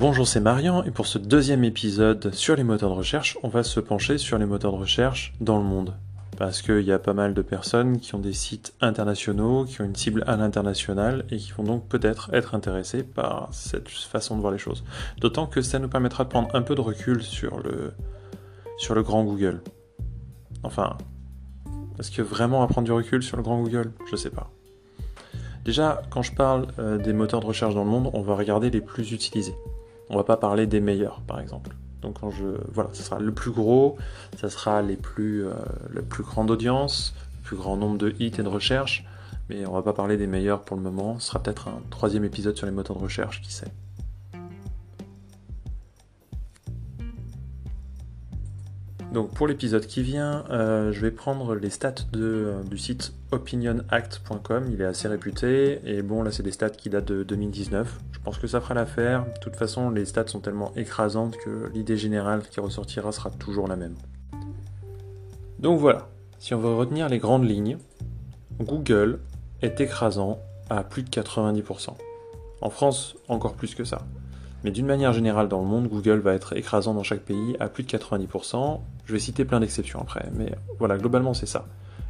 Bonjour, c'est Marian et pour ce deuxième épisode sur les moteurs de recherche, on va se pencher sur les moteurs de recherche dans le monde. Parce qu'il y a pas mal de personnes qui ont des sites internationaux, qui ont une cible à l'international et qui vont donc peut-être être intéressés par cette façon de voir les choses. D'autant que ça nous permettra de prendre un peu de recul sur le, sur le grand Google. Enfin, est-ce que vraiment va prendre du recul sur le grand Google? Je sais pas. Déjà, quand je parle euh, des moteurs de recherche dans le monde, on va regarder les plus utilisés. On va pas parler des meilleurs, par exemple. Donc quand je voilà, ce sera le plus gros, ça sera les plus euh, le plus grande audience, le plus grand nombre de hits et de recherches, mais on va pas parler des meilleurs pour le moment. Ce sera peut-être un troisième épisode sur les moteurs de recherche, qui sait. Donc pour l'épisode qui vient, euh, je vais prendre les stats de, euh, du site opinionact.com, il est assez réputé, et bon là c'est des stats qui datent de 2019, je pense que ça fera l'affaire, de toute façon les stats sont tellement écrasantes que l'idée générale qui ressortira sera toujours la même. Donc voilà, si on veut retenir les grandes lignes, Google est écrasant à plus de 90%. En France, encore plus que ça. Mais d'une manière générale dans le monde, Google va être écrasant dans chaque pays à plus de 90%. Je vais citer plein d'exceptions après, mais voilà, globalement c'est ça.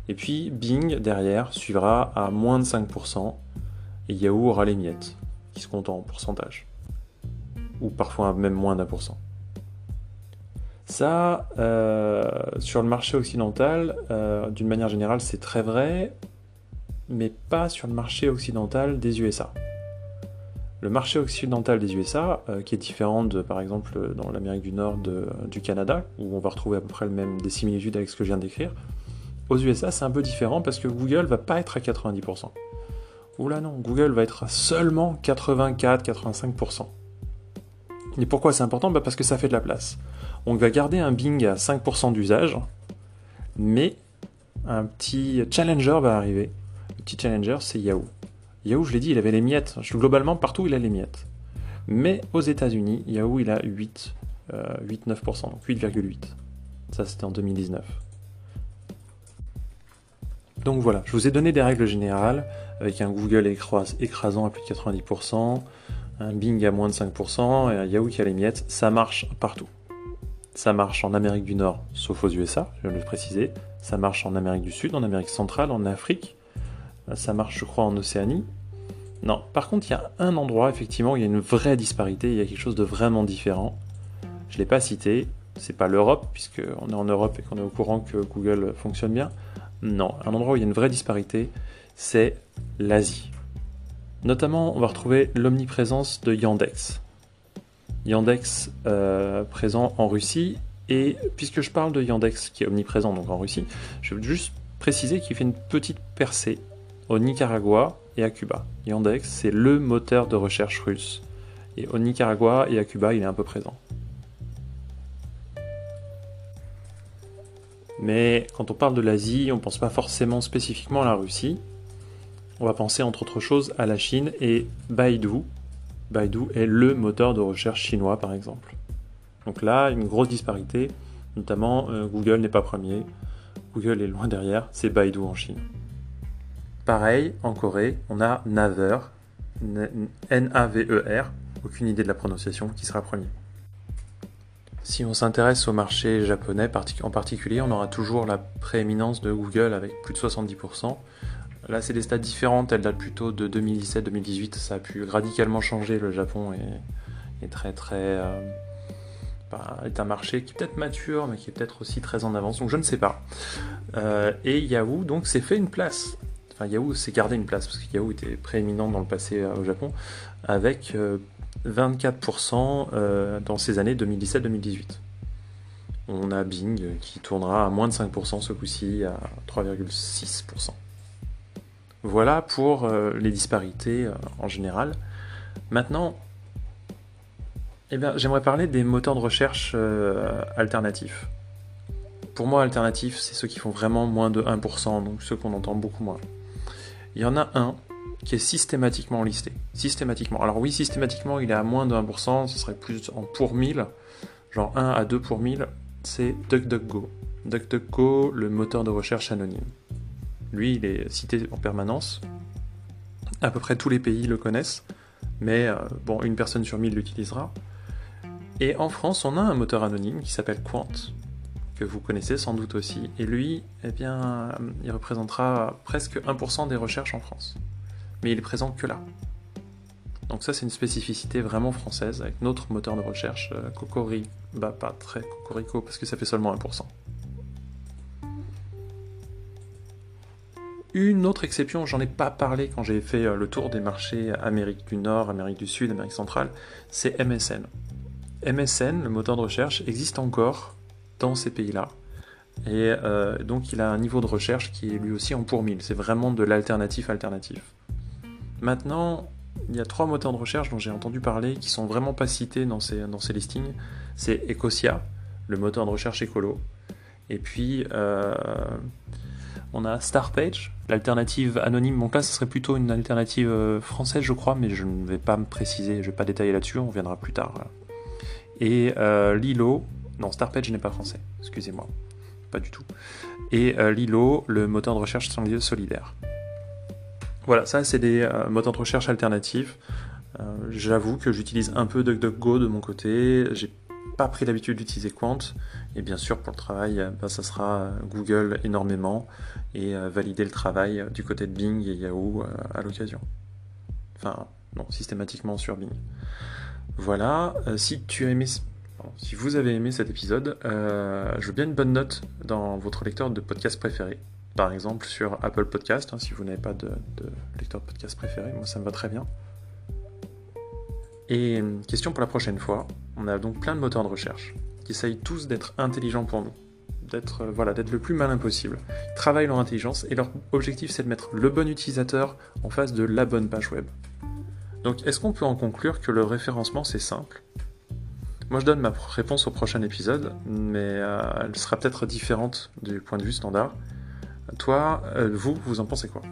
Et puis Bing derrière suivra à moins de 5%, et Yahoo aura les miettes, qui se comptent en pourcentage. Ou parfois même moins d'un pour cent. Ça, euh, sur le marché occidental, euh, d'une manière générale, c'est très vrai, mais pas sur le marché occidental des USA. Le marché occidental des USA, euh, qui est différent de, par exemple, dans l'Amérique du Nord du Canada, où on va retrouver à peu près le même, des similitudes avec ce que je viens d'écrire, aux USA, c'est un peu différent parce que Google va pas être à 90%. Oula non, Google va être à seulement 84-85%. Et pourquoi c'est important? Bah Parce que ça fait de la place. On va garder un Bing à 5% d'usage, mais un petit challenger va arriver. Le petit challenger, c'est Yahoo. Yahoo, je l'ai dit, il avait les miettes. Globalement, partout, il a les miettes. Mais aux États-Unis, Yahoo, il a 8, 8-9%, donc 8,8. Ça, c'était en 2019. Donc voilà, je vous ai donné des règles générales, avec un Google écrasant à plus de 90%, un Bing à moins de 5%, et un Yahoo qui a les miettes. Ça marche partout. Ça marche en Amérique du Nord, sauf aux USA, je viens le préciser. Ça marche en Amérique du Sud, en Amérique centrale, en Afrique, ça marche, je crois, en Océanie. Non, par contre, il y a un endroit, effectivement, où il y a une vraie disparité, il y a quelque chose de vraiment différent. Je ne l'ai pas cité, c'est pas l'Europe, puisqu'on est en Europe et qu'on est au courant que Google fonctionne bien. Non, un endroit où il y a une vraie disparité, c'est l'Asie. Notamment, on va retrouver l'omniprésence de Yandex. Yandex euh, présent en Russie, et puisque je parle de Yandex qui est omniprésent donc en Russie, je veux juste préciser qu'il fait une petite percée au Nicaragua et à Cuba. Yandex, c'est le moteur de recherche russe. Et au Nicaragua et à Cuba, il est un peu présent. Mais quand on parle de l'Asie, on ne pense pas forcément spécifiquement à la Russie. On va penser entre autres choses à la Chine et Baidu. Baidu est le moteur de recherche chinois par exemple. Donc là, une grosse disparité, notamment euh, Google n'est pas premier, Google est loin derrière, c'est Baidu en Chine. Pareil, en Corée, on a Naver, N-A-V-E-R, aucune idée de la prononciation, qui sera premier. Si on s'intéresse au marché japonais en particulier, on aura toujours la prééminence de Google avec plus de 70%. Là, c'est des stats différentes, elles datent plutôt de 2017-2018. Ça a pu radicalement changer. Le Japon est, très très. Euh, bah, est un marché qui est peut-être mature, mais qui est peut-être aussi très en avance. Donc je ne sais pas. Euh, et Yahoo donc s'est fait une place Yahoo s'est gardé une place parce que Yahoo était prééminent dans le passé euh, au Japon avec 24% euh, euh, dans ces années 2017-2018. On a Bing qui tournera à moins de 5% ce coup-ci, à 3,6%. Voilà pour les disparités en général. Maintenant, eh j'aimerais parler des moteurs de recherche alternatifs. Pour moi, alternatifs, c'est ceux qui font vraiment moins de 1%, donc ceux qu'on entend beaucoup moins il y en a un qui est systématiquement listé. Systématiquement. Alors oui, systématiquement, il est à moins de 1%, ce serait plus en pour 1000, genre 1 à 2 pour 1000, c'est DuckDuckGo. DuckDuckGo, le moteur de recherche anonyme. Lui, il est cité en permanence. À peu près tous les pays le connaissent, mais euh, bon, une personne sur 1000 l'utilisera. Et en France, on a un moteur anonyme qui s'appelle Quant, que vous connaissez sans doute aussi. Et lui, eh bien, il représentera presque 1% des recherches en France. Mais il est présent que là. Donc ça, c'est une spécificité vraiment française avec notre moteur de recherche, euh, Cocori. Bah, pas très Cocorico, parce que ça fait seulement 1%. Une autre exception, j'en ai pas parlé quand j'ai fait euh, le tour des marchés Amérique du Nord, Amérique du Sud, Amérique centrale, c'est MSN. MSN, le moteur de recherche, existe encore dans ces pays-là. Et euh, donc il a un niveau de recherche qui est lui aussi en pour mille. C'est vraiment de l'alternatif alternatif. Maintenant, il y a trois moteurs de recherche dont j'ai entendu parler qui sont vraiment pas cités dans ces, dans ces listings. C'est Ecosia, le moteur de recherche écolo. Et puis euh, on a Starpage, l'alternative anonyme. Donc là, ce serait plutôt une alternative euh, française, je crois, mais je ne vais pas me préciser, je ne vais pas détailler là-dessus, on reviendra plus tard. Et Lilo, non, Starpage n'est pas français, excusez-moi, pas du tout. Et euh, Lilo, le moteur de recherche solidaire. Voilà, ça c'est des euh, moteurs de recherche alternatifs. J'avoue que j'utilise un peu DuckDuckGo de mon côté. J'ai pas pris l'habitude d'utiliser Quant. Et bien sûr, pour le travail, bah, ça sera Google énormément et valider le travail du côté de Bing et Yahoo à l'occasion. Enfin, non, systématiquement sur Bing. Voilà, euh, si tu as aimé, si vous avez aimé cet épisode, euh, je veux bien une bonne note dans votre lecteur de podcast préféré. Par exemple sur Apple Podcast, hein, si vous n'avez pas de, lecteur de podcast préféré, moi ça me va très bien. Et euh, question pour la prochaine fois, on a donc plein de moteurs de recherche qui essayent tous d'être intelligents pour nous, d'être voilà, d'être le plus malin possible. Ils travaillent leur intelligence et leur objectif c'est de mettre le bon utilisateur en face de la bonne page web. Donc est-ce qu'on peut en conclure que le référencement c'est simple? Moi je donne ma réponse au prochain épisode, mais euh, elle sera peut-être différente du point de vue standard. Toi, euh, vous, vous en pensez quoi?